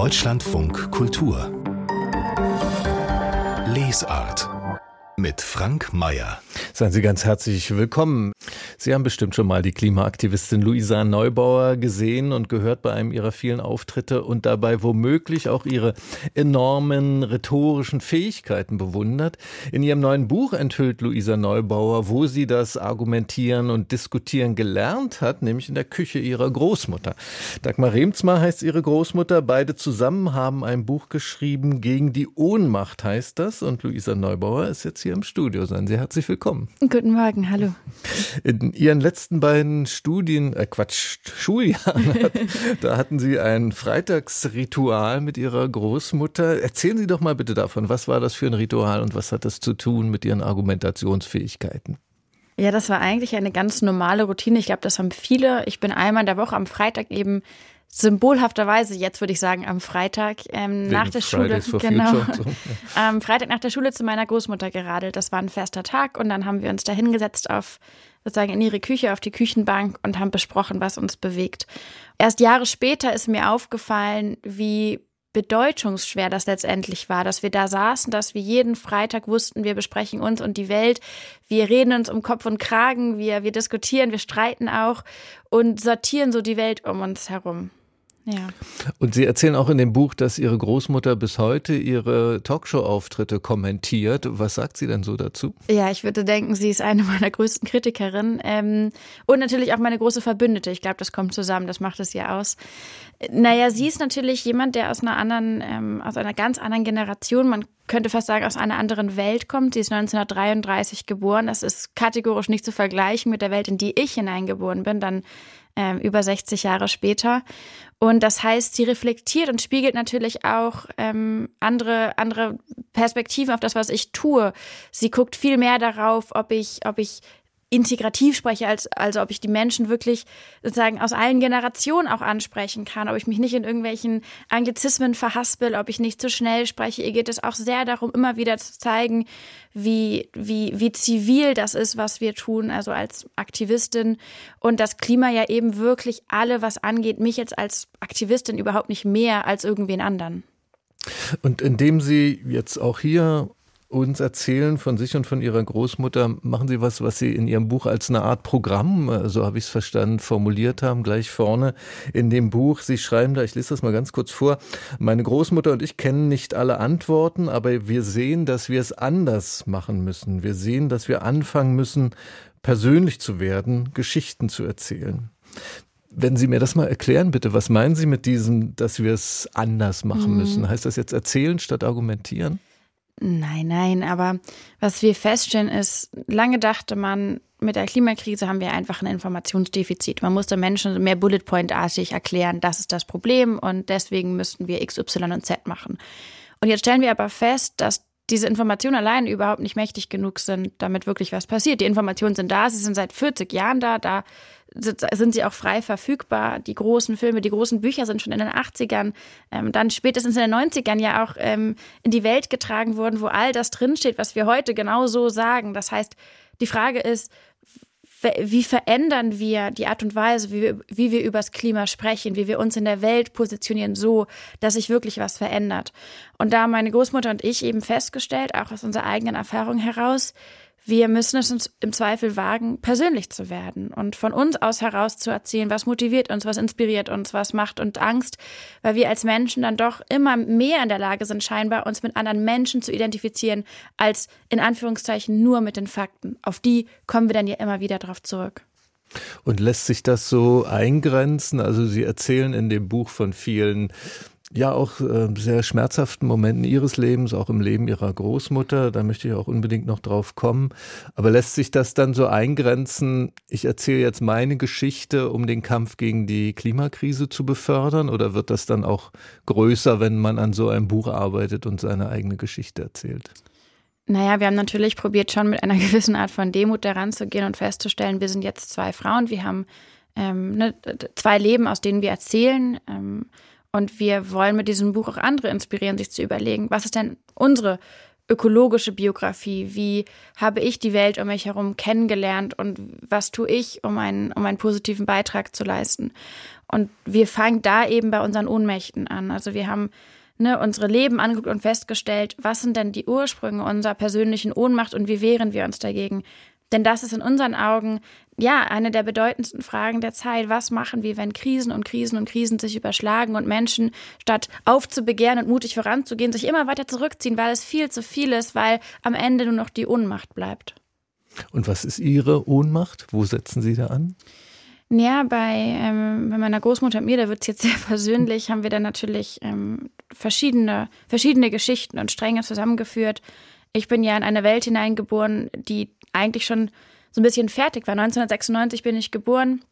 Deutschlandfunk Kultur Lesart mit Frank Mayer. Seien Sie ganz herzlich willkommen. Sie haben bestimmt schon mal die Klimaaktivistin Luisa Neubauer gesehen und gehört bei einem ihrer vielen Auftritte und dabei womöglich auch ihre enormen rhetorischen Fähigkeiten bewundert. In ihrem neuen Buch enthüllt Luisa Neubauer, wo sie das Argumentieren und Diskutieren gelernt hat, nämlich in der Küche ihrer Großmutter. Dagmar Remzmar heißt ihre Großmutter. Beide zusammen haben ein Buch geschrieben, gegen die Ohnmacht heißt das. Und Luisa Neubauer ist jetzt hier im Studio. Seien Sie herzlich willkommen. Guten Morgen, hallo. In Ihren letzten beiden Studien, äh Quatsch, Schuljahren, da hatten Sie ein Freitagsritual mit Ihrer Großmutter. Erzählen Sie doch mal bitte davon, was war das für ein Ritual und was hat das zu tun mit Ihren Argumentationsfähigkeiten? Ja, das war eigentlich eine ganz normale Routine. Ich glaube, das haben viele. Ich bin einmal in der Woche am Freitag eben symbolhafterweise, jetzt würde ich sagen, am Freitag ähm, nach der Schule, genau, so. am Freitag nach der Schule zu meiner Großmutter geradelt. Das war ein fester Tag und dann haben wir uns da hingesetzt auf sozusagen in ihre Küche, auf die Küchenbank und haben besprochen, was uns bewegt. Erst Jahre später ist mir aufgefallen, wie bedeutungsschwer das letztendlich war, dass wir da saßen, dass wir jeden Freitag wussten, wir besprechen uns und die Welt, wir reden uns um Kopf und Kragen, wir, wir diskutieren, wir streiten auch und sortieren so die Welt um uns herum. Ja. Und Sie erzählen auch in dem Buch, dass Ihre Großmutter bis heute Ihre Talkshow-Auftritte kommentiert. Was sagt sie denn so dazu? Ja, ich würde denken, sie ist eine meiner größten Kritikerinnen ähm, und natürlich auch meine große Verbündete. Ich glaube, das kommt zusammen, das macht es ja aus. Naja, sie ist natürlich jemand, der aus einer anderen, ähm, aus einer ganz anderen Generation, man könnte fast sagen, aus einer anderen Welt kommt. Sie ist 1933 geboren. Das ist kategorisch nicht zu vergleichen mit der Welt, in die ich hineingeboren bin. Dann ähm, über 60 Jahre später. Und das heißt, sie reflektiert und spiegelt natürlich auch ähm, andere, andere Perspektiven auf das, was ich tue. Sie guckt viel mehr darauf, ob ich, ob ich integrativ spreche, als also ob ich die Menschen wirklich sozusagen aus allen Generationen auch ansprechen kann, ob ich mich nicht in irgendwelchen Anglizismen verhaspel, ob ich nicht zu schnell spreche. Ihr geht es auch sehr darum, immer wieder zu zeigen, wie, wie, wie zivil das ist, was wir tun, also als Aktivistin und das Klima ja eben wirklich alle, was angeht, mich jetzt als Aktivistin überhaupt nicht mehr als irgendwen anderen. Und indem Sie jetzt auch hier uns erzählen von sich und von Ihrer Großmutter. Machen Sie was, was Sie in Ihrem Buch als eine Art Programm, äh, so habe ich es verstanden, formuliert haben, gleich vorne in dem Buch. Sie schreiben da, ich lese das mal ganz kurz vor, meine Großmutter und ich kennen nicht alle Antworten, aber wir sehen, dass wir es anders machen müssen. Wir sehen, dass wir anfangen müssen, persönlich zu werden, Geschichten zu erzählen. Wenn Sie mir das mal erklären, bitte, was meinen Sie mit diesem, dass wir es anders machen mhm. müssen? Heißt das jetzt erzählen statt argumentieren? Nein, nein, aber was wir feststellen ist, lange dachte man, mit der Klimakrise haben wir einfach ein Informationsdefizit. Man musste Menschen mehr Bullet Point-artig erklären, das ist das Problem und deswegen müssten wir X, Y und Z machen. Und jetzt stellen wir aber fest, dass diese Informationen allein überhaupt nicht mächtig genug sind, damit wirklich was passiert. Die Informationen sind da, sie sind seit 40 Jahren da, da sind sie auch frei verfügbar. Die großen Filme, die großen Bücher sind schon in den 80ern, ähm, dann spätestens in den 90ern ja auch ähm, in die Welt getragen worden, wo all das drinsteht, was wir heute genau so sagen. Das heißt, die Frage ist, wie verändern wir die Art und Weise, wie wir, wie wir übers Klima sprechen, wie wir uns in der Welt positionieren, so, dass sich wirklich was verändert. Und da meine Großmutter und ich eben festgestellt, auch aus unserer eigenen Erfahrung heraus, wir müssen es uns im Zweifel wagen, persönlich zu werden und von uns aus heraus zu erzählen, was motiviert uns, was inspiriert uns, was macht uns Angst, weil wir als Menschen dann doch immer mehr in der Lage sind, scheinbar uns mit anderen Menschen zu identifizieren, als in Anführungszeichen nur mit den Fakten. Auf die kommen wir dann ja immer wieder drauf zurück. Und lässt sich das so eingrenzen? Also Sie erzählen in dem Buch von vielen ja auch äh, sehr schmerzhaften Momenten ihres Lebens, auch im Leben ihrer Großmutter. Da möchte ich auch unbedingt noch drauf kommen. Aber lässt sich das dann so eingrenzen, ich erzähle jetzt meine Geschichte, um den Kampf gegen die Klimakrise zu befördern? Oder wird das dann auch größer, wenn man an so einem Buch arbeitet und seine eigene Geschichte erzählt? Naja, wir haben natürlich probiert, schon mit einer gewissen Art von Demut daran zu gehen und festzustellen, wir sind jetzt zwei Frauen, wir haben ähm, ne, zwei Leben, aus denen wir erzählen. Ähm, und wir wollen mit diesem Buch auch andere inspirieren, sich zu überlegen, was ist denn unsere ökologische Biografie? Wie habe ich die Welt um mich herum kennengelernt und was tue ich, um einen, um einen positiven Beitrag zu leisten? Und wir fangen da eben bei unseren Ohnmächten an. Also wir haben ne, unsere Leben angeguckt und festgestellt, was sind denn die Ursprünge unserer persönlichen Ohnmacht und wie wehren wir uns dagegen? Denn das ist in unseren Augen ja eine der bedeutendsten Fragen der Zeit. Was machen wir, wenn Krisen und Krisen und Krisen sich überschlagen und Menschen statt aufzubegehren und mutig voranzugehen, sich immer weiter zurückziehen, weil es viel zu viel ist, weil am Ende nur noch die Ohnmacht bleibt. Und was ist Ihre Ohnmacht? Wo setzen Sie da an? Ja, bei, ähm, bei meiner Großmutter und mir, da wird es jetzt sehr persönlich, haben wir dann natürlich ähm, verschiedene, verschiedene Geschichten und Stränge zusammengeführt. Ich bin ja in eine Welt hineingeboren, die eigentlich schon so ein bisschen fertig war. 1996 bin ich geboren.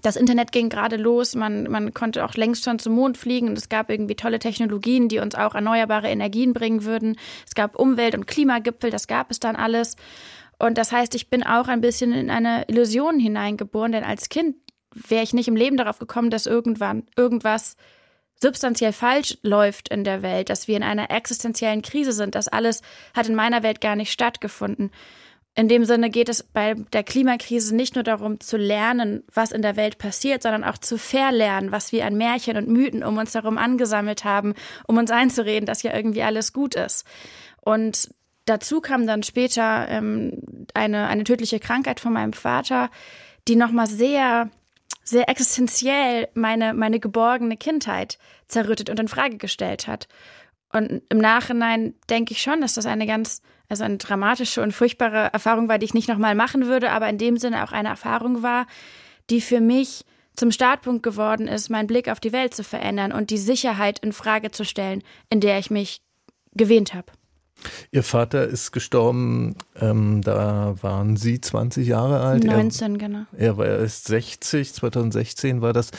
Das Internet ging gerade los, man, man konnte auch längst schon zum Mond fliegen und es gab irgendwie tolle Technologien, die uns auch erneuerbare Energien bringen würden. Es gab Umwelt- und Klimagipfel, das gab es dann alles. Und das heißt, ich bin auch ein bisschen in eine Illusion hineingeboren, denn als Kind wäre ich nicht im Leben darauf gekommen, dass irgendwann irgendwas substanziell falsch läuft in der Welt, dass wir in einer existenziellen Krise sind. Das alles hat in meiner Welt gar nicht stattgefunden. In dem Sinne geht es bei der Klimakrise nicht nur darum zu lernen, was in der Welt passiert, sondern auch zu verlernen, was wir an Märchen und Mythen um uns herum angesammelt haben, um uns einzureden, dass ja irgendwie alles gut ist. Und dazu kam dann später ähm, eine, eine tödliche Krankheit von meinem Vater, die nochmal sehr, sehr existenziell meine, meine geborgene Kindheit zerrüttet und in Frage gestellt hat. Und im Nachhinein denke ich schon, dass das eine ganz also eine dramatische und furchtbare Erfahrung war, die ich nicht nochmal machen würde, aber in dem Sinne auch eine Erfahrung war, die für mich zum Startpunkt geworden ist, meinen Blick auf die Welt zu verändern und die Sicherheit in Frage zu stellen, in der ich mich gewähnt habe. Ihr Vater ist gestorben, ähm, da waren Sie 20 Jahre alt. 19, er, genau. Er war erst 60, 2016 war das.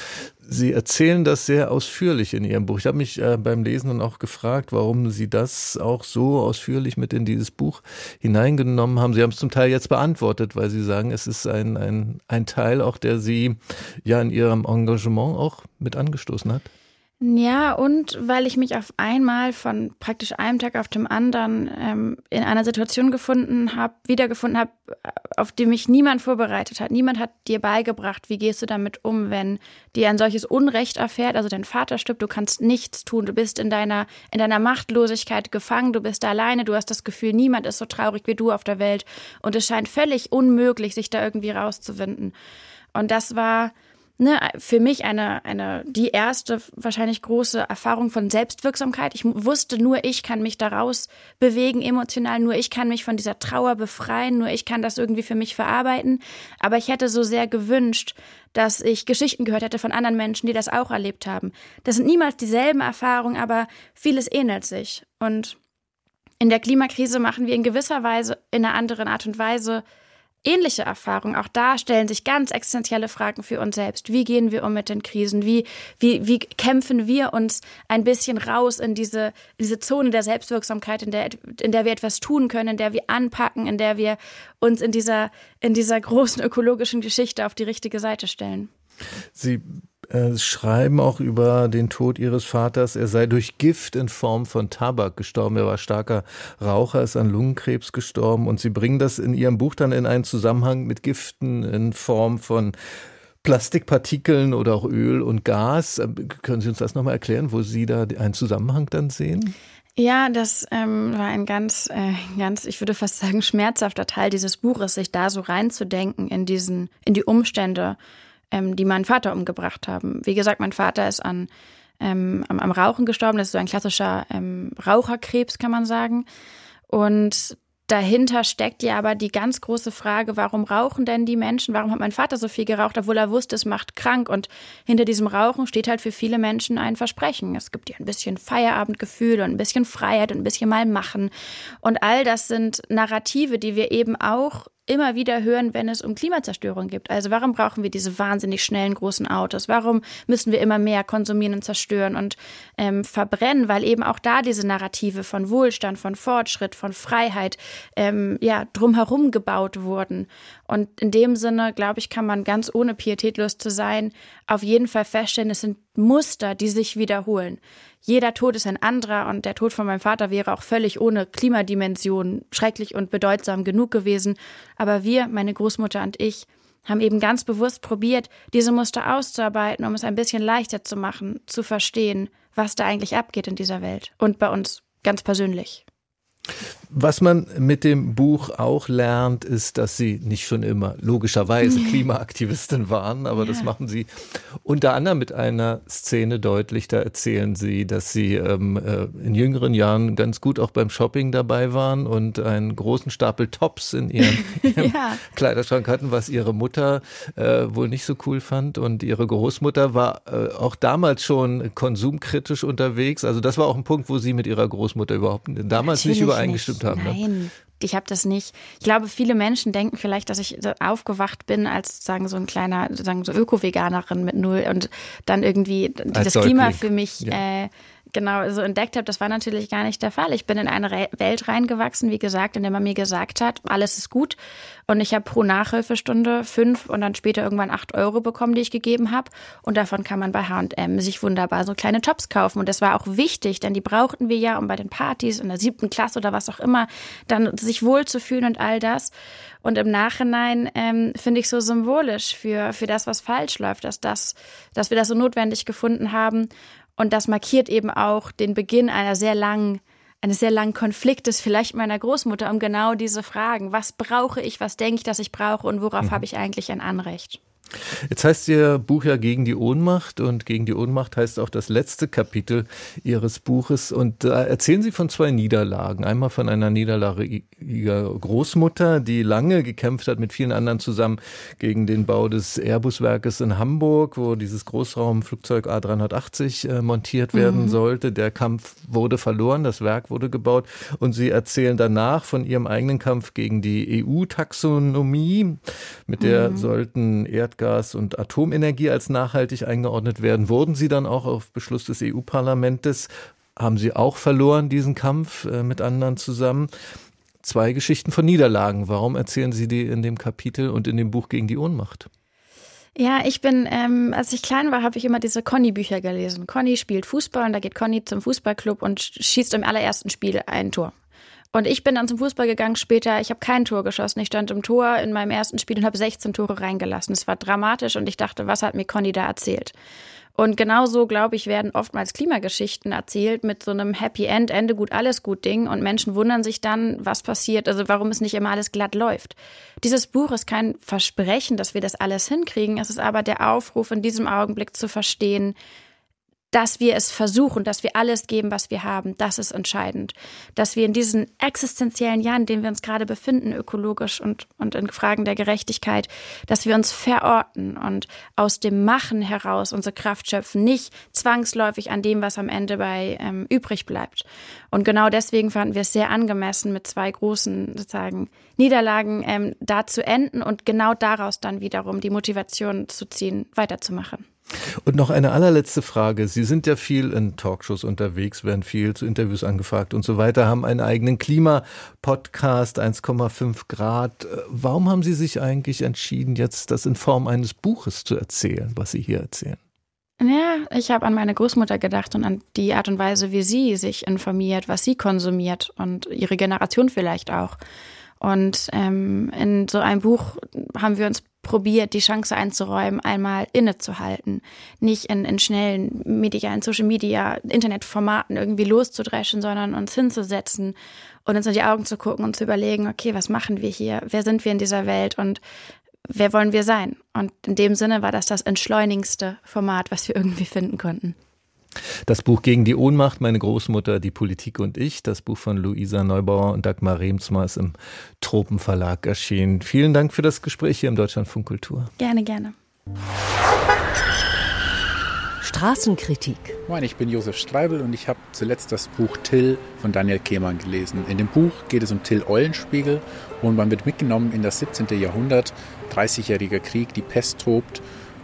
Sie erzählen das sehr ausführlich in Ihrem Buch. Ich habe mich äh, beim Lesen dann auch gefragt, warum Sie das auch so ausführlich mit in dieses Buch hineingenommen haben. Sie haben es zum Teil jetzt beantwortet, weil Sie sagen, es ist ein, ein, ein Teil auch, der Sie ja in Ihrem Engagement auch mit angestoßen hat. Ja, und weil ich mich auf einmal von praktisch einem Tag auf dem anderen ähm, in einer Situation gefunden habe, wiedergefunden habe, auf die mich niemand vorbereitet hat. Niemand hat dir beigebracht, wie gehst du damit um, wenn dir ein solches Unrecht erfährt, also dein Vater stirbt, du kannst nichts tun, du bist in deiner, in deiner Machtlosigkeit gefangen, du bist da alleine, du hast das Gefühl, niemand ist so traurig wie du auf der Welt und es scheint völlig unmöglich, sich da irgendwie rauszuwinden. Und das war ne, für mich eine, eine, die erste wahrscheinlich große Erfahrung von Selbstwirksamkeit. Ich wusste nur, ich kann mich daraus bewegen emotional, nur ich kann mich von dieser Trauer befreien, nur ich kann das irgendwie für mich verarbeiten. Aber ich hätte so sehr gewünscht, dass ich Geschichten gehört hätte von anderen Menschen, die das auch erlebt haben. Das sind niemals dieselben Erfahrungen, aber vieles ähnelt sich. Und in der Klimakrise machen wir in gewisser Weise, in einer anderen Art und Weise, ähnliche Erfahrungen. Auch da stellen sich ganz existenzielle Fragen für uns selbst. Wie gehen wir um mit den Krisen? Wie, wie, wie kämpfen wir uns ein bisschen raus in diese, diese Zone der Selbstwirksamkeit, in der, in der wir etwas tun können, in der wir anpacken, in der wir uns in dieser, in dieser großen ökologischen Geschichte auf die richtige Seite stellen? Sie äh, schreiben auch über den Tod ihres Vaters. Er sei durch Gift in Form von Tabak gestorben. Er war starker Raucher, ist an Lungenkrebs gestorben. Und sie bringen das in ihrem Buch dann in einen Zusammenhang mit Giften in Form von Plastikpartikeln oder auch Öl und Gas. Äh, können Sie uns das nochmal erklären, wo Sie da einen Zusammenhang dann sehen? Ja, das ähm, war ein ganz, äh, ganz, ich würde fast sagen, schmerzhafter Teil dieses Buches, sich da so reinzudenken in diesen, in die Umstände ähm, die meinen Vater umgebracht haben. Wie gesagt, mein Vater ist an, ähm, am, am, Rauchen gestorben. Das ist so ein klassischer ähm, Raucherkrebs, kann man sagen. Und dahinter steckt ja aber die ganz große Frage, warum rauchen denn die Menschen? Warum hat mein Vater so viel geraucht, obwohl er wusste, es macht krank? Und hinter diesem Rauchen steht halt für viele Menschen ein Versprechen. Es gibt ja ein bisschen Feierabendgefühl und ein bisschen Freiheit und ein bisschen mal machen. Und all das sind Narrative, die wir eben auch immer wieder hören, wenn es um Klimazerstörung geht. Also warum brauchen wir diese wahnsinnig schnellen großen Autos? Warum müssen wir immer mehr konsumieren und zerstören und ähm, verbrennen? Weil eben auch da diese Narrative von Wohlstand, von Fortschritt, von Freiheit ähm, ja drumherum gebaut wurden. Und in dem Sinne, glaube ich, kann man ganz ohne pietätlos zu sein auf jeden Fall feststellen, es sind Muster, die sich wiederholen jeder Tod ist ein anderer und der Tod von meinem Vater wäre auch völlig ohne Klimadimension schrecklich und bedeutsam genug gewesen. Aber wir, meine Großmutter und ich, haben eben ganz bewusst probiert, diese Muster auszuarbeiten, um es ein bisschen leichter zu machen, zu verstehen, was da eigentlich abgeht in dieser Welt und bei uns ganz persönlich. Was man mit dem Buch auch lernt, ist, dass Sie nicht schon immer logischerweise Klimaaktivistin waren, aber ja. das machen Sie unter anderem mit einer Szene deutlich. Da erzählen Sie, dass Sie ähm, äh, in jüngeren Jahren ganz gut auch beim Shopping dabei waren und einen großen Stapel Tops in Ihrem, ja. Kleiderschrank hatten, was Ihre Mutter äh, wohl nicht so cool fand. Und Ihre Großmutter war äh, auch damals schon konsumkritisch unterwegs. Also das war auch ein Punkt, wo Sie mit Ihrer Großmutter überhaupt damals Natürlich nicht übereingestimmt haben. Ne? Nein. Ne? Ich habe das nicht. Ich glaube, viele Menschen denken vielleicht, dass ich aufgewacht bin als sagen so ein kleiner, sagen so Öko-Veganerin mit null und dann irgendwie als das Klima für mich ja. äh, genau so entdeckt habe, das war natürlich gar nicht der Fall. Ich bin in eine Re Welt reingewachsen, wie gesagt, in der man mir gesagt hat, alles ist gut. Und ich habe pro Nachhilfestunde fünf und dann später irgendwann acht Euro bekommen, die ich gegeben habe. Und davon kann man bei H&M sich wunderbar so kleine Tops kaufen. Und das war auch wichtig, denn die brauchten wir ja, um bei den Partys in der siebten Klasse oder was auch immer, dann sich wohlzufühlen und all das. Und im Nachhinein ähm, finde ich so symbolisch für, für das, was falsch läuft, dass, das, dass wir das so notwendig gefunden haben und das markiert eben auch den Beginn einer sehr langen eines sehr langen Konfliktes, vielleicht meiner Großmutter, um genau diese Fragen. Was brauche ich, was denke ich, dass ich brauche und worauf mhm. habe ich eigentlich ein Anrecht? Jetzt heißt Ihr Buch ja Gegen die Ohnmacht und Gegen die Ohnmacht heißt auch das letzte Kapitel Ihres Buches. Und da erzählen Sie von zwei Niederlagen. Einmal von einer Niederlage Ihrer Großmutter, die lange gekämpft hat mit vielen anderen zusammen gegen den Bau des Airbus-Werkes in Hamburg, wo dieses Großraumflugzeug A380 äh, montiert werden mhm. sollte. Der Kampf wurde verloren, das Werk wurde gebaut. Und Sie erzählen danach von Ihrem eigenen Kampf gegen die EU-Taxonomie. Mit der mhm. sollten Erdgas Erdgas und Atomenergie als nachhaltig eingeordnet werden. Wurden sie dann auch auf Beschluss des EU-Parlaments? Haben sie auch verloren, diesen Kampf äh, mit anderen zusammen? Zwei Geschichten von Niederlagen. Warum erzählen Sie die in dem Kapitel und in dem Buch gegen die Ohnmacht? Ja, ich bin, ähm, als ich klein war, habe ich immer diese Conny-Bücher gelesen. Conny spielt Fußball und da geht Conny zum Fußballclub und schießt im allerersten Spiel ein Tor. Und ich bin dann zum Fußball gegangen später. Ich habe kein Tor geschossen. Ich stand im Tor in meinem ersten Spiel und habe 16 Tore reingelassen. Es war dramatisch und ich dachte, was hat mir Conny da erzählt? Und genauso, glaube ich, werden oftmals Klimageschichten erzählt mit so einem Happy End, Ende gut, alles gut Ding. Und Menschen wundern sich dann, was passiert, also warum es nicht immer alles glatt läuft. Dieses Buch ist kein Versprechen, dass wir das alles hinkriegen. Es ist aber der Aufruf, in diesem Augenblick zu verstehen, dass wir es versuchen, dass wir alles geben, was wir haben, das ist entscheidend. Dass wir in diesen existenziellen Jahren, in denen wir uns gerade befinden, ökologisch und, und in Fragen der Gerechtigkeit, dass wir uns verorten und aus dem Machen heraus unsere Kraft schöpfen, nicht zwangsläufig an dem, was am Ende bei ähm, übrig bleibt. Und genau deswegen fanden wir es sehr angemessen, mit zwei großen sozusagen Niederlagen ähm, da zu enden und genau daraus dann wiederum die Motivation zu ziehen, weiterzumachen. Und noch eine allerletzte Frage. Sie sind ja viel in Talkshows unterwegs, werden viel zu Interviews angefragt und so weiter, haben einen eigenen Klimapodcast 1,5 Grad. Warum haben Sie sich eigentlich entschieden, jetzt das in Form eines Buches zu erzählen, was Sie hier erzählen? Ja, ich habe an meine Großmutter gedacht und an die Art und Weise, wie sie sich informiert, was sie konsumiert und ihre Generation vielleicht auch. Und ähm, in so einem Buch haben wir uns probiert, die Chance einzuräumen, einmal innezuhalten, nicht in, in schnellen Media, in Social Media, Internetformaten irgendwie loszudreschen, sondern uns hinzusetzen und uns in die Augen zu gucken und zu überlegen, okay, was machen wir hier? Wer sind wir in dieser Welt? Und wer wollen wir sein? Und in dem Sinne war das das entschleunigendste Format, was wir irgendwie finden konnten. Das Buch Gegen die Ohnmacht, meine Großmutter, die Politik und ich, das Buch von Luisa Neubauer und Dagmar Remsmar ist im Tropenverlag erschienen. Vielen Dank für das Gespräch hier im Deutschlandfunk Kultur. Gerne, gerne. Straßenkritik. Moin, ich bin Josef Streibel und ich habe zuletzt das Buch Till von Daniel Kehlmann gelesen. In dem Buch geht es um Till Eulenspiegel und man wird mitgenommen in das 17. Jahrhundert, 30-jähriger Krieg, die Pest tobt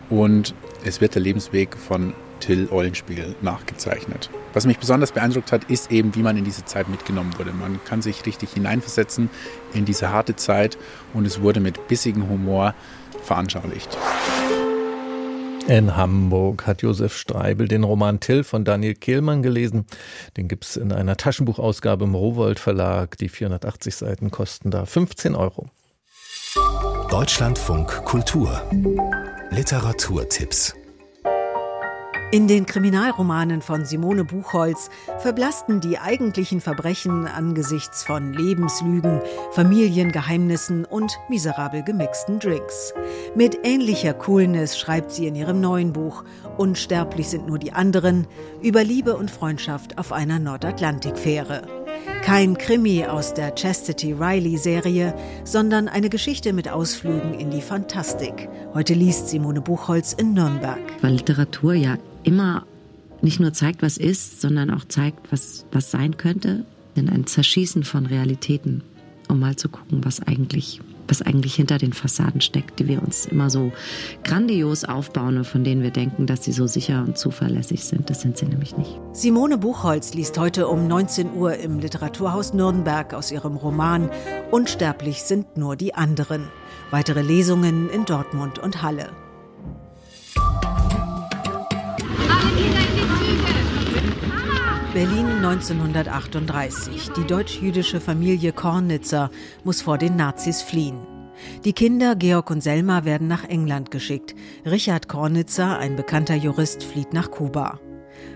und es wird der Lebensweg von Till Eulenspiegel nachgezeichnet. Was mich besonders beeindruckt hat, ist eben, wie man in diese Zeit mitgenommen wurde. Man kann sich richtig hineinversetzen in diese harte Zeit und es wurde mit bissigem Humor veranschaulicht. In Hamburg hat Josef Streibel den Roman Till von Daniel Kehlmann gelesen. Den gibt es in einer Taschenbuchausgabe im Rowold Verlag. Die 480 Seiten kosten da 15 Euro. Deutschlandfunk Kultur Literaturtipps in den Kriminalromanen von Simone Buchholz verblassten die eigentlichen Verbrechen angesichts von Lebenslügen, Familiengeheimnissen und miserabel gemixten Drinks. Mit ähnlicher Coolness schreibt sie in ihrem neuen Buch Unsterblich sind nur die anderen über Liebe und Freundschaft auf einer Nordatlantikfähre. Kein Krimi aus der Chastity Riley-Serie, sondern eine Geschichte mit Ausflügen in die Fantastik. Heute liest Simone Buchholz in Nürnberg. Weil Literatur ja immer nicht nur zeigt, was ist, sondern auch zeigt, was, was sein könnte, in ein Zerschießen von Realitäten, um mal zu gucken, was eigentlich was eigentlich hinter den Fassaden steckt, die wir uns immer so grandios aufbauen und von denen wir denken, dass sie so sicher und zuverlässig sind. Das sind sie nämlich nicht. Simone Buchholz liest heute um 19 Uhr im Literaturhaus Nürnberg aus ihrem Roman Unsterblich sind nur die anderen. Weitere Lesungen in Dortmund und Halle. Berlin 1938. Die deutsch-jüdische Familie Kornitzer muss vor den Nazis fliehen. Die Kinder Georg und Selma werden nach England geschickt. Richard Kornitzer, ein bekannter Jurist, flieht nach Kuba.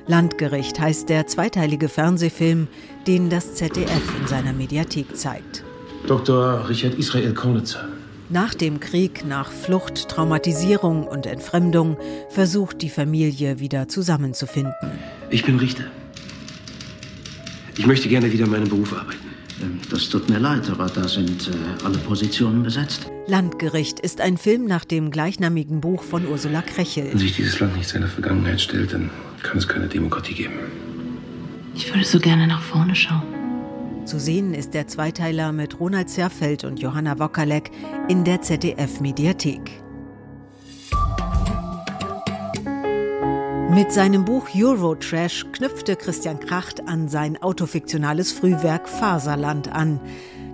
Landgericht heißt der zweiteilige Fernsehfilm, den das ZDF in seiner Mediathek zeigt. Dr. Richard Israel Kornitzer. Nach dem Krieg, nach Flucht, Traumatisierung und Entfremdung versucht die Familie wieder zusammenzufinden. Ich bin Richter. Ich möchte gerne wieder meinen Beruf arbeiten. Ähm, das tut mir leid, aber da sind äh, alle Positionen besetzt. Landgericht ist ein Film nach dem gleichnamigen Buch von Ursula Krechel. Wenn sich dieses Land nicht seiner Vergangenheit stellt, dann kann es keine Demokratie geben. Ich würde so gerne nach vorne schauen. Zu sehen ist der Zweiteiler mit Ronald Zerfeld und Johanna Wokalek in der ZDF-Mediathek. Mit seinem Buch Eurotrash knüpfte Christian Kracht an sein autofiktionales Frühwerk Faserland an.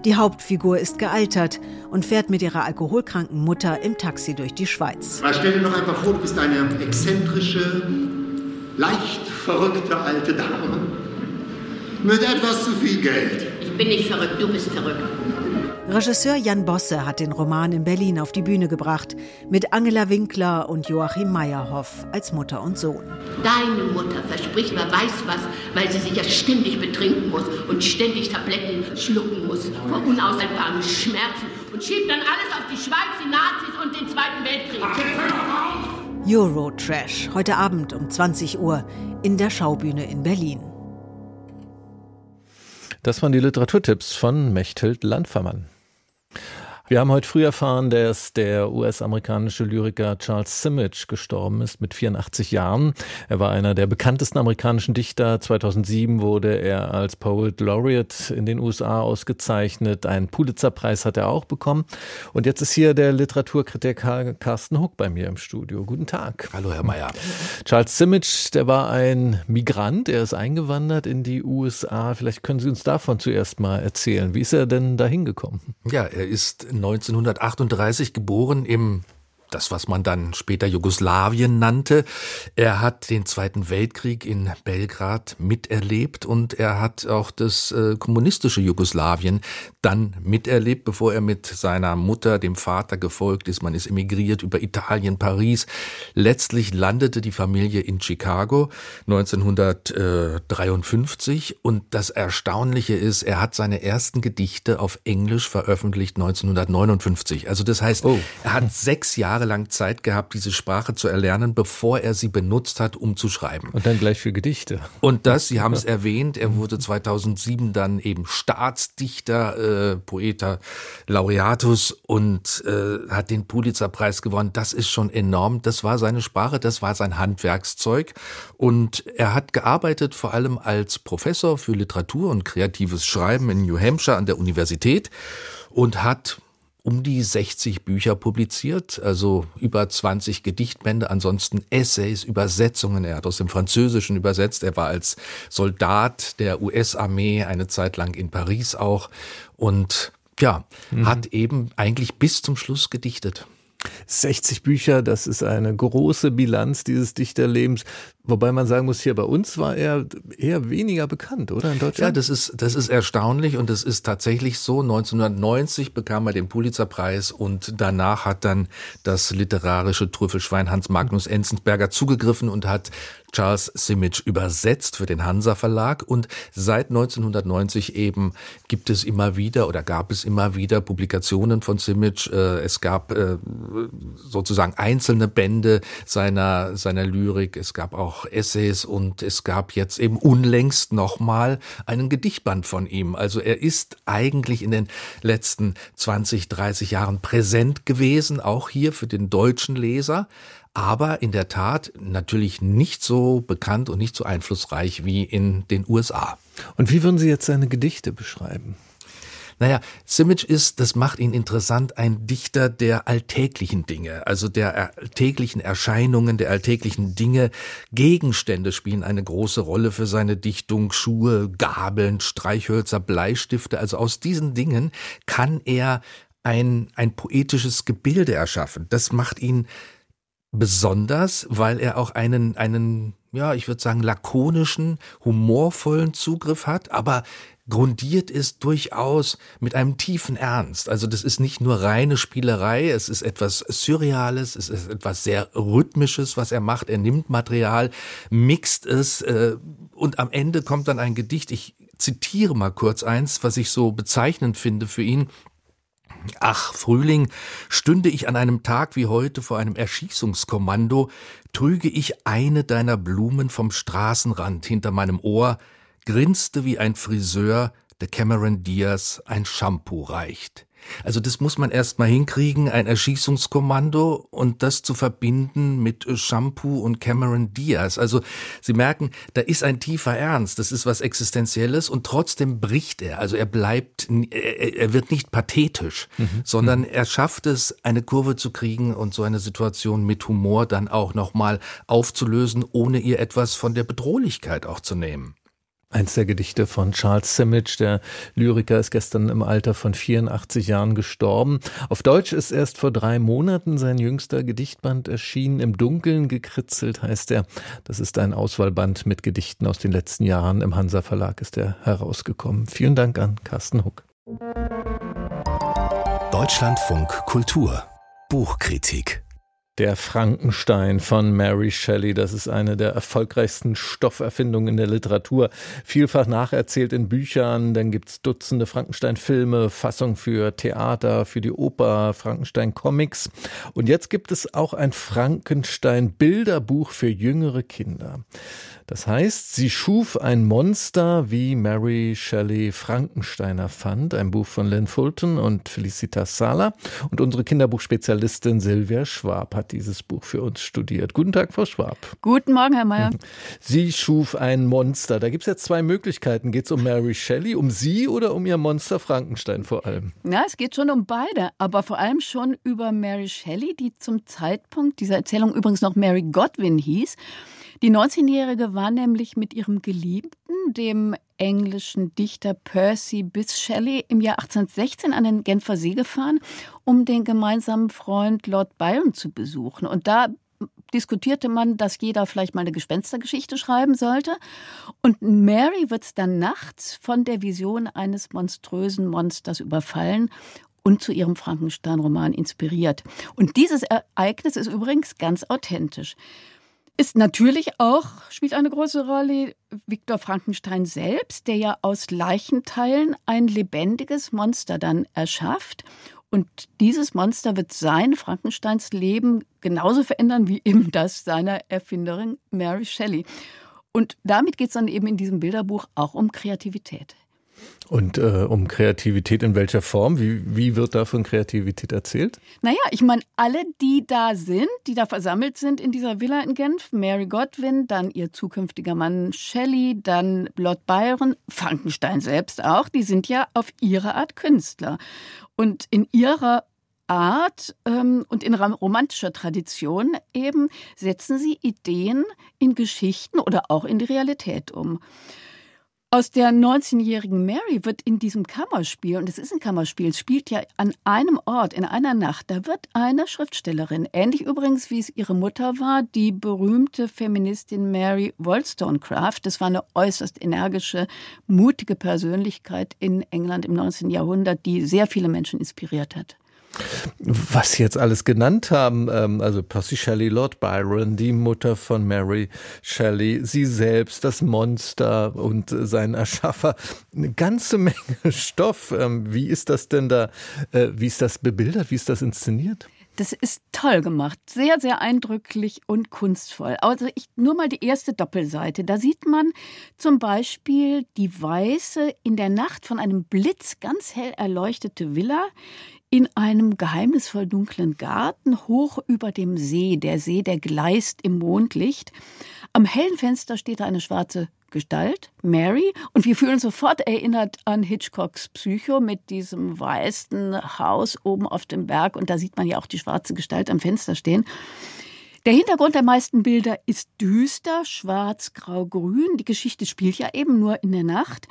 Die Hauptfigur ist gealtert und fährt mit ihrer alkoholkranken Mutter im Taxi durch die Schweiz. stell dir doch einfach vor, du bist eine exzentrische, leicht verrückte alte Dame mit etwas zu viel Geld. Ich bin nicht verrückt, du bist verrückt. Regisseur Jan Bosse hat den Roman in Berlin auf die Bühne gebracht, mit Angela Winkler und Joachim Meyerhoff als Mutter und Sohn. Deine Mutter verspricht, wer weiß was, weil sie sich ja ständig betrinken muss und ständig Tabletten schlucken muss vor unaushaltbaren Schmerzen und schiebt dann alles auf die Schweiz, die Nazis und den Zweiten Weltkrieg. Eurotrash, heute Abend um 20 Uhr in der Schaubühne in Berlin. Das waren die Literaturtipps von Mechthild Landfermann. Wir haben heute früh erfahren, dass der US-amerikanische Lyriker Charles Simic gestorben ist mit 84 Jahren. Er war einer der bekanntesten amerikanischen Dichter. 2007 wurde er als Poet Laureate in den USA ausgezeichnet. Einen Pulitzerpreis hat er auch bekommen. Und jetzt ist hier der Literaturkritiker Carsten Huck bei mir im Studio. Guten Tag. Hallo, Herr Mayer. Charles Simic, der war ein Migrant. Er ist eingewandert in die USA. Vielleicht können Sie uns davon zuerst mal erzählen. Wie ist er denn da hingekommen? Ja, er ist 1938 geboren im das, was man dann später Jugoslawien nannte. Er hat den Zweiten Weltkrieg in Belgrad miterlebt und er hat auch das äh, kommunistische Jugoslawien dann miterlebt, bevor er mit seiner Mutter, dem Vater, gefolgt ist. Man ist emigriert über Italien, Paris. Letztlich landete die Familie in Chicago 1953 und das Erstaunliche ist, er hat seine ersten Gedichte auf Englisch veröffentlicht 1959. Also das heißt, oh. er hat sechs Jahre Jahre lang Zeit gehabt, diese Sprache zu erlernen, bevor er sie benutzt hat, um zu schreiben. Und dann gleich für Gedichte. Und das, Sie haben es erwähnt, er wurde 2007 dann eben Staatsdichter, äh, Poeta Laureatus und äh, hat den Pulitzerpreis gewonnen. Das ist schon enorm. Das war seine Sprache, das war sein Handwerkszeug. Und er hat gearbeitet vor allem als Professor für Literatur und kreatives Schreiben in New Hampshire an der Universität und hat um die 60 Bücher publiziert, also über 20 Gedichtbände, ansonsten Essays, Übersetzungen. Er hat aus dem Französischen übersetzt. Er war als Soldat der US-Armee eine Zeit lang in Paris auch und ja, mhm. hat eben eigentlich bis zum Schluss gedichtet. 60 Bücher, das ist eine große Bilanz dieses Dichterlebens. Wobei man sagen muss, hier bei uns war er eher weniger bekannt, oder in Deutschland? Ja, das ist, das ist erstaunlich und es ist tatsächlich so. 1990 bekam er den Pulitzerpreis und danach hat dann das literarische Trüffelschwein Hans Magnus Enzensberger zugegriffen und hat Charles Simic übersetzt für den Hansa Verlag und seit 1990 eben gibt es immer wieder oder gab es immer wieder Publikationen von Simic. Äh, es gab äh, sozusagen einzelne Bände seiner, seiner Lyrik. Es gab auch Essays und es gab jetzt eben unlängst nochmal einen Gedichtband von ihm. Also er ist eigentlich in den letzten 20, 30 Jahren präsent gewesen, auch hier für den deutschen Leser aber in der Tat natürlich nicht so bekannt und nicht so einflussreich wie in den USA. Und wie würden Sie jetzt seine Gedichte beschreiben? Naja, Simic ist, das macht ihn interessant, ein Dichter der alltäglichen Dinge, also der alltäglichen Erscheinungen, der alltäglichen Dinge. Gegenstände spielen eine große Rolle für seine Dichtung. Schuhe, Gabeln, Streichhölzer, Bleistifte. Also aus diesen Dingen kann er ein, ein poetisches Gebilde erschaffen. Das macht ihn besonders, weil er auch einen, einen, ja, ich würde sagen, lakonischen, humorvollen Zugriff hat, aber grundiert ist durchaus mit einem tiefen Ernst. Also das ist nicht nur reine Spielerei, es ist etwas Surreales, es ist etwas sehr Rhythmisches, was er macht. Er nimmt Material, mixt es äh, und am Ende kommt dann ein Gedicht. Ich zitiere mal kurz eins, was ich so bezeichnend finde für ihn. Ach, Frühling, stünde ich an einem Tag wie heute vor einem Erschießungskommando, trüge ich eine deiner Blumen vom Straßenrand hinter meinem Ohr, grinste wie ein Friseur, der Cameron Diaz ein Shampoo reicht. Also das muss man erst mal hinkriegen, ein Erschießungskommando und das zu verbinden mit Shampoo und Cameron Diaz. Also Sie merken, da ist ein tiefer Ernst, das ist was Existenzielles und trotzdem bricht er. Also er bleibt, er wird nicht pathetisch, mhm. sondern er schafft es, eine Kurve zu kriegen und so eine Situation mit Humor dann auch nochmal aufzulösen, ohne ihr etwas von der Bedrohlichkeit auch zu nehmen. Eins der Gedichte von Charles Simic, der Lyriker, ist gestern im Alter von 84 Jahren gestorben. Auf Deutsch ist erst vor drei Monaten sein jüngster Gedichtband erschienen. Im Dunkeln gekritzelt heißt er. Das ist ein Auswahlband mit Gedichten aus den letzten Jahren. Im Hansa Verlag ist er herausgekommen. Vielen Dank an Carsten Huck. Deutschlandfunk Kultur Buchkritik der Frankenstein von Mary Shelley, das ist eine der erfolgreichsten Stofferfindungen in der Literatur. Vielfach nacherzählt in Büchern, dann gibt's Dutzende Frankenstein-Filme, Fassung für Theater, für die Oper, Frankenstein-Comics. Und jetzt gibt es auch ein Frankenstein-Bilderbuch für jüngere Kinder. Das heißt, sie schuf ein Monster, wie Mary Shelley Frankensteiner fand, ein Buch von Lynn Fulton und Felicitas Sala. Und unsere Kinderbuchspezialistin Silvia Schwab hat dieses Buch für uns studiert. Guten Tag, Frau Schwab. Guten Morgen, Herr Mayer. Sie schuf ein Monster. Da gibt es jetzt zwei Möglichkeiten. Geht es um Mary Shelley, um sie oder um ihr Monster Frankenstein vor allem? Ja, es geht schon um beide, aber vor allem schon über Mary Shelley, die zum Zeitpunkt dieser Erzählung übrigens noch Mary Godwin hieß. Die 19-Jährige war nämlich mit ihrem Geliebten, dem englischen Dichter Percy Bysshe Shelley, im Jahr 1816 an den Genfer See gefahren, um den gemeinsamen Freund Lord Byron zu besuchen. Und da diskutierte man, dass jeder vielleicht mal eine Gespenstergeschichte schreiben sollte. Und Mary wird dann nachts von der Vision eines monströsen Monsters überfallen und zu ihrem Frankenstein-Roman inspiriert. Und dieses Ereignis ist übrigens ganz authentisch. Ist natürlich auch, spielt eine große Rolle, Viktor Frankenstein selbst, der ja aus Leichenteilen ein lebendiges Monster dann erschafft. Und dieses Monster wird sein, Frankensteins Leben, genauso verändern wie eben das seiner Erfinderin Mary Shelley. Und damit geht es dann eben in diesem Bilderbuch auch um Kreativität. Und äh, um Kreativität in welcher Form? Wie, wie wird da von Kreativität erzählt? Naja, ich meine, alle, die da sind, die da versammelt sind in dieser Villa in Genf, Mary Godwin, dann ihr zukünftiger Mann Shelley, dann Lord Byron, Frankenstein selbst auch, die sind ja auf ihre Art Künstler. Und in ihrer Art ähm, und in romantischer Tradition eben setzen sie Ideen in Geschichten oder auch in die Realität um. Aus der 19-jährigen Mary wird in diesem Kammerspiel, und es ist ein Kammerspiel, es spielt ja an einem Ort, in einer Nacht, da wird eine Schriftstellerin, ähnlich übrigens wie es ihre Mutter war, die berühmte Feministin Mary Wollstonecraft. Das war eine äußerst energische, mutige Persönlichkeit in England im 19. Jahrhundert, die sehr viele Menschen inspiriert hat. Was Sie jetzt alles genannt haben, ähm, also Percy Shelley, Lord Byron, die Mutter von Mary Shelley, sie selbst, das Monster und sein Erschaffer, eine ganze Menge Stoff. Ähm, wie ist das denn da, äh, wie ist das bebildert, wie ist das inszeniert? Das ist toll gemacht, sehr, sehr eindrücklich und kunstvoll. Also ich nur mal die erste Doppelseite. Da sieht man zum Beispiel die weiße, in der Nacht von einem Blitz ganz hell erleuchtete Villa in einem geheimnisvoll dunklen Garten hoch über dem See. Der See, der gleist im Mondlicht. Am hellen Fenster steht eine schwarze Gestalt, Mary, und wir fühlen sofort erinnert an Hitchcocks Psycho mit diesem weißen Haus oben auf dem Berg und da sieht man ja auch die schwarze Gestalt am Fenster stehen. Der Hintergrund der meisten Bilder ist düster, schwarz, grau, grün. Die Geschichte spielt ja eben nur in der Nacht.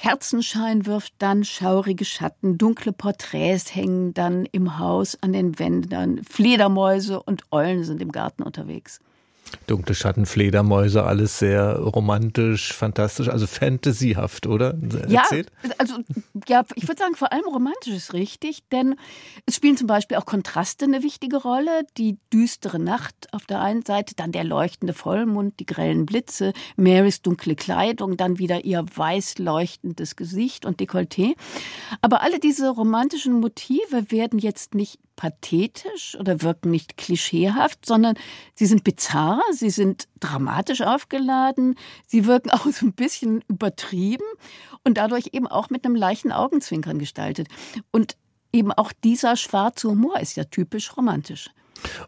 Kerzenschein wirft dann schaurige Schatten, dunkle Porträts hängen dann im Haus an den Wänden, Fledermäuse und Eulen sind im Garten unterwegs. Dunkle Schatten, Fledermäuse, alles sehr romantisch, fantastisch, also fantasyhaft, oder? Erzählt? Ja, also ja, ich würde sagen, vor allem romantisch ist richtig, denn es spielen zum Beispiel auch Kontraste eine wichtige Rolle. Die düstere Nacht auf der einen Seite, dann der leuchtende Vollmond, die grellen Blitze, Marys dunkle Kleidung, dann wieder ihr weiß leuchtendes Gesicht und Dekolleté. Aber alle diese romantischen Motive werden jetzt nicht pathetisch oder wirken nicht klischeehaft, sondern sie sind bizarr, sie sind dramatisch aufgeladen, sie wirken auch so ein bisschen übertrieben und dadurch eben auch mit einem leichten Augenzwinkern gestaltet. Und eben auch dieser schwarze Humor ist ja typisch romantisch.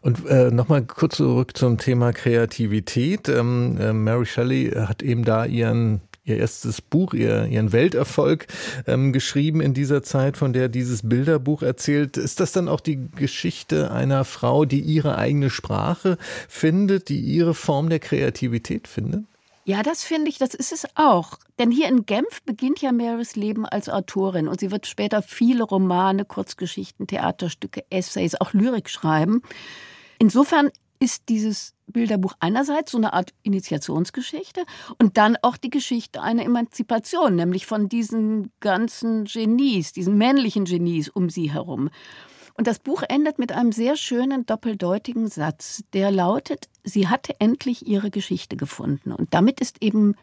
Und äh, nochmal kurz zurück zum Thema Kreativität. Ähm, äh, Mary Shelley hat eben da ihren ihr erstes Buch, ihr, ihren Welterfolg ähm, geschrieben in dieser Zeit, von der dieses Bilderbuch erzählt. Ist das dann auch die Geschichte einer Frau, die ihre eigene Sprache findet, die ihre Form der Kreativität findet? Ja, das finde ich, das ist es auch. Denn hier in Genf beginnt ja Marys Leben als Autorin und sie wird später viele Romane, Kurzgeschichten, Theaterstücke, Essays, auch Lyrik schreiben. Insofern ist dieses Bilderbuch einerseits so eine Art Initiationsgeschichte und dann auch die Geschichte einer Emanzipation, nämlich von diesen ganzen Genies, diesen männlichen Genies um sie herum. Und das Buch endet mit einem sehr schönen doppeldeutigen Satz, der lautet, sie hatte endlich ihre Geschichte gefunden. Und damit ist eben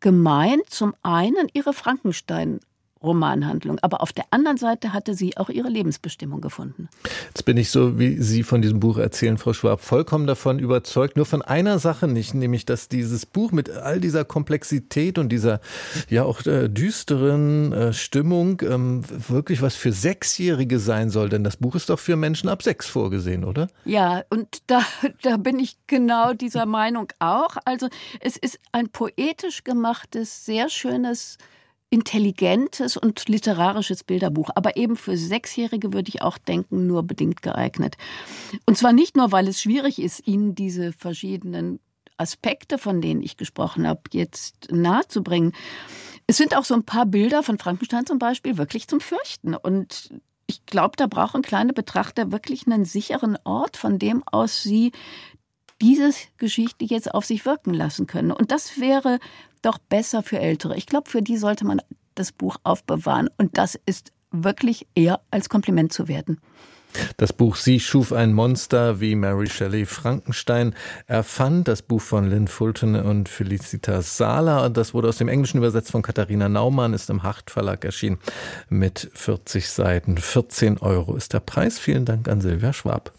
gemeint zum einen ihre Frankenstein Romanhandlung. Aber auf der anderen Seite hatte sie auch ihre Lebensbestimmung gefunden. Jetzt bin ich so, wie Sie von diesem Buch erzählen, Frau Schwab, vollkommen davon überzeugt. Nur von einer Sache nicht, nämlich, dass dieses Buch mit all dieser Komplexität und dieser ja auch äh, düsteren äh, Stimmung ähm, wirklich was für Sechsjährige sein soll. Denn das Buch ist doch für Menschen ab sechs vorgesehen, oder? Ja, und da, da bin ich genau dieser Meinung auch. Also es ist ein poetisch gemachtes, sehr schönes intelligentes und literarisches Bilderbuch, aber eben für Sechsjährige würde ich auch denken, nur bedingt geeignet. Und zwar nicht nur, weil es schwierig ist, ihnen diese verschiedenen Aspekte, von denen ich gesprochen habe, jetzt nahezubringen. Es sind auch so ein paar Bilder von Frankenstein zum Beispiel wirklich zum Fürchten. Und ich glaube, da brauchen kleine Betrachter wirklich einen sicheren Ort, von dem aus sie diese Geschichte jetzt auf sich wirken lassen können. Und das wäre doch besser für Ältere. Ich glaube, für die sollte man das Buch aufbewahren. Und das ist wirklich eher als Kompliment zu werten. Das Buch Sie schuf ein Monster, wie Mary Shelley Frankenstein erfand. Das Buch von Lynn Fulton und Felicitas Sala. Das wurde aus dem Englischen übersetzt von Katharina Naumann, ist im Hacht Verlag erschienen mit 40 Seiten. 14 Euro ist der Preis. Vielen Dank an Silvia Schwab.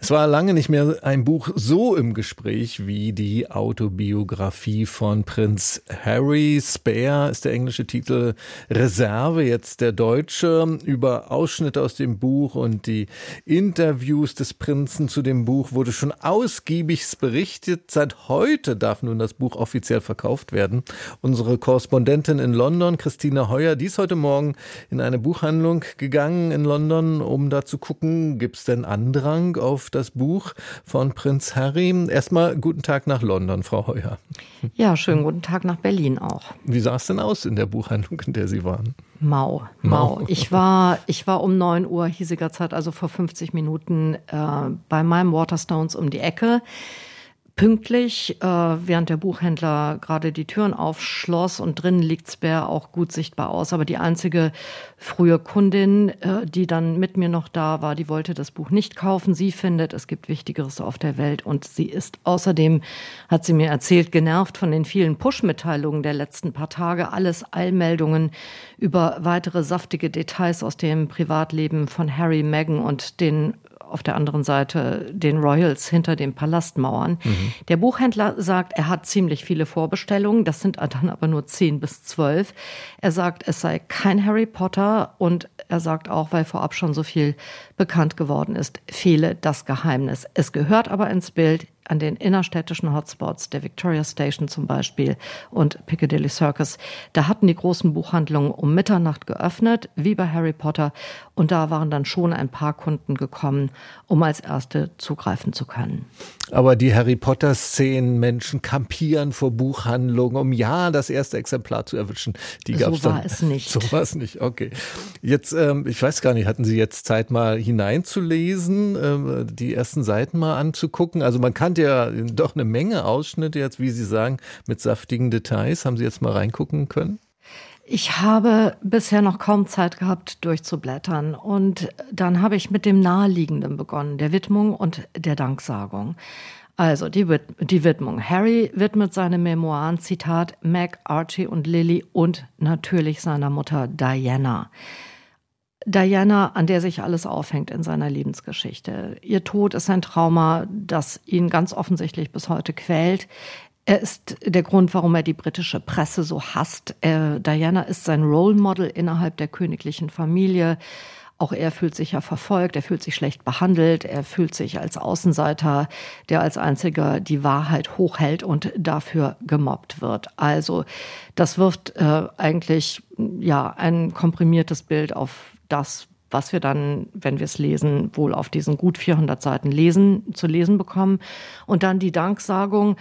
Es war lange nicht mehr ein Buch so im Gespräch wie die Autobiografie von Prinz Harry. Spare ist der englische Titel, Reserve jetzt der deutsche, über Ausschnitte aus dem Buch und die Interviews des Prinzen zu dem Buch wurde schon ausgiebig berichtet. Seit heute darf nun das Buch offiziell verkauft werden. Unsere Korrespondentin in London, Christine Heuer, die ist heute Morgen in eine Buchhandlung gegangen in London, um da zu gucken, gibt es denn Andrang Dank auf das Buch von Prinz Harry. Erstmal guten Tag nach London, Frau Heuer. Ja, schönen guten Tag nach Berlin auch. Wie sah es denn aus in der Buchhandlung, in der Sie waren? Mau, mau. Ich war, ich war um 9 Uhr hiesiger Zeit, also vor 50 Minuten, äh, bei meinem Waterstones um die Ecke pünktlich, äh, während der Buchhändler gerade die Türen aufschloss und drinnen liegt Spare auch gut sichtbar aus. Aber die einzige frühe Kundin, äh, die dann mit mir noch da war, die wollte das Buch nicht kaufen. Sie findet, es gibt Wichtigeres auf der Welt und sie ist außerdem, hat sie mir erzählt, genervt von den vielen Push-Mitteilungen der letzten paar Tage. Alles Eilmeldungen über weitere saftige Details aus dem Privatleben von Harry, Meghan und den auf der anderen Seite den Royals hinter den Palastmauern. Mhm. Der Buchhändler sagt, er hat ziemlich viele Vorbestellungen, das sind dann aber nur zehn bis zwölf. Er sagt, es sei kein Harry Potter und er sagt auch, weil vorab schon so viel bekannt geworden ist, fehle das Geheimnis. Es gehört aber ins Bild an den innerstädtischen Hotspots der Victoria Station zum Beispiel und Piccadilly Circus. Da hatten die großen Buchhandlungen um Mitternacht geöffnet, wie bei Harry Potter. Und da waren dann schon ein paar Kunden gekommen, um als erste zugreifen zu können. Aber die Harry Potter-Szenen, Menschen kampieren vor Buchhandlungen, um ja das erste Exemplar zu erwischen. Die gab's so war es nicht. So war es nicht, okay. Jetzt, ähm, ich weiß gar nicht, hatten Sie jetzt Zeit mal hineinzulesen, ähm, die ersten Seiten mal anzugucken? Also man kannte ja doch eine Menge Ausschnitte jetzt, wie Sie sagen, mit saftigen Details. Haben Sie jetzt mal reingucken können? Ich habe bisher noch kaum Zeit gehabt, durchzublättern. Und dann habe ich mit dem Naheliegenden begonnen, der Widmung und der Danksagung. Also die, die Widmung. Harry widmet seine Memoiren, Zitat, Meg, Archie und Lily und natürlich seiner Mutter Diana. Diana, an der sich alles aufhängt in seiner Lebensgeschichte. Ihr Tod ist ein Trauma, das ihn ganz offensichtlich bis heute quält. Er ist der Grund, warum er die britische Presse so hasst. Er, Diana ist sein Role Model innerhalb der königlichen Familie. Auch er fühlt sich ja verfolgt, er fühlt sich schlecht behandelt, er fühlt sich als Außenseiter, der als einziger die Wahrheit hochhält und dafür gemobbt wird. Also das wirft äh, eigentlich ja ein komprimiertes Bild auf das, was wir dann, wenn wir es lesen, wohl auf diesen gut 400 Seiten lesen, zu lesen bekommen. Und dann die Danksagung,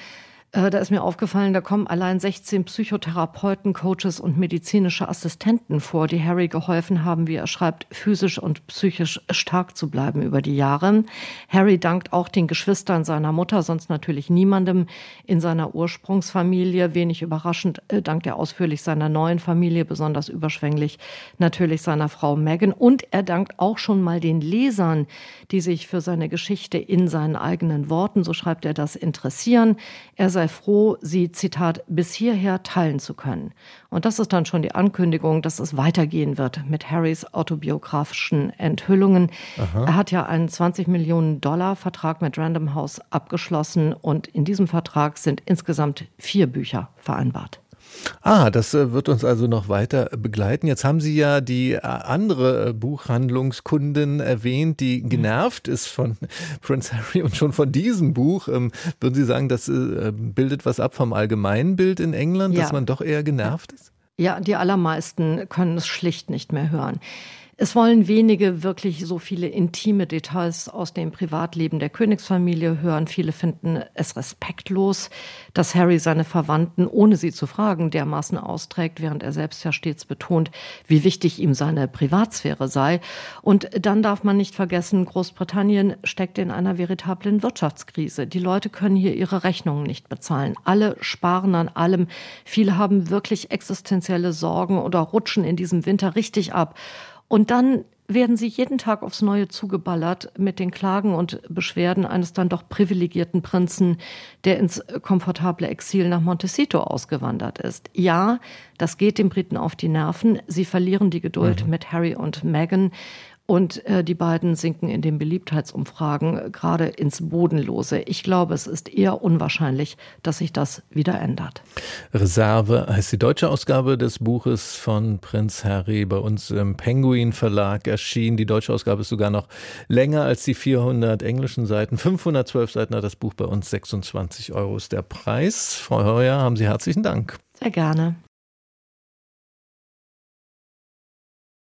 da ist mir aufgefallen, da kommen allein 16 Psychotherapeuten, Coaches und medizinische Assistenten vor, die Harry geholfen haben, wie er schreibt, physisch und psychisch stark zu bleiben über die Jahre. Harry dankt auch den Geschwistern seiner Mutter, sonst natürlich niemandem in seiner Ursprungsfamilie. Wenig überraschend äh, dankt er ausführlich seiner neuen Familie, besonders überschwänglich natürlich seiner Frau Megan. Und er dankt auch schon mal den Lesern, die sich für seine Geschichte in seinen eigenen Worten, so schreibt er das, interessieren. Er sei froh, sie, Zitat, bis hierher teilen zu können. Und das ist dann schon die Ankündigung, dass es weitergehen wird mit Harrys autobiografischen Enthüllungen. Aha. Er hat ja einen 20 Millionen Dollar Vertrag mit Random House abgeschlossen und in diesem Vertrag sind insgesamt vier Bücher vereinbart. Ah, das äh, wird uns also noch weiter begleiten. Jetzt haben Sie ja die äh, andere äh, Buchhandlungskundin erwähnt, die mhm. genervt ist von Prince Harry und schon von diesem Buch. Ähm, würden Sie sagen, das bildet was ab vom Allgemeinbild in England, ja. dass man doch eher genervt ist? Ja, die allermeisten können es schlicht nicht mehr hören. Es wollen wenige wirklich so viele intime Details aus dem Privatleben der Königsfamilie hören. Viele finden es respektlos, dass Harry seine Verwandten, ohne sie zu fragen, dermaßen austrägt, während er selbst ja stets betont, wie wichtig ihm seine Privatsphäre sei. Und dann darf man nicht vergessen, Großbritannien steckt in einer veritablen Wirtschaftskrise. Die Leute können hier ihre Rechnungen nicht bezahlen. Alle sparen an allem. Viele haben wirklich existenzielle Sorgen oder rutschen in diesem Winter richtig ab. Und dann werden sie jeden Tag aufs Neue zugeballert mit den Klagen und Beschwerden eines dann doch privilegierten Prinzen, der ins komfortable Exil nach Montecito ausgewandert ist. Ja, das geht den Briten auf die Nerven. Sie verlieren die Geduld mhm. mit Harry und Meghan. Und äh, die beiden sinken in den Beliebtheitsumfragen äh, gerade ins Bodenlose. Ich glaube, es ist eher unwahrscheinlich, dass sich das wieder ändert. Reserve heißt die deutsche Ausgabe des Buches von Prinz Harry bei uns im Penguin Verlag erschienen. Die deutsche Ausgabe ist sogar noch länger als die 400 englischen Seiten. 512 Seiten hat das Buch bei uns. 26 Euro ist der Preis. Frau Heuer, haben Sie herzlichen Dank. Sehr gerne.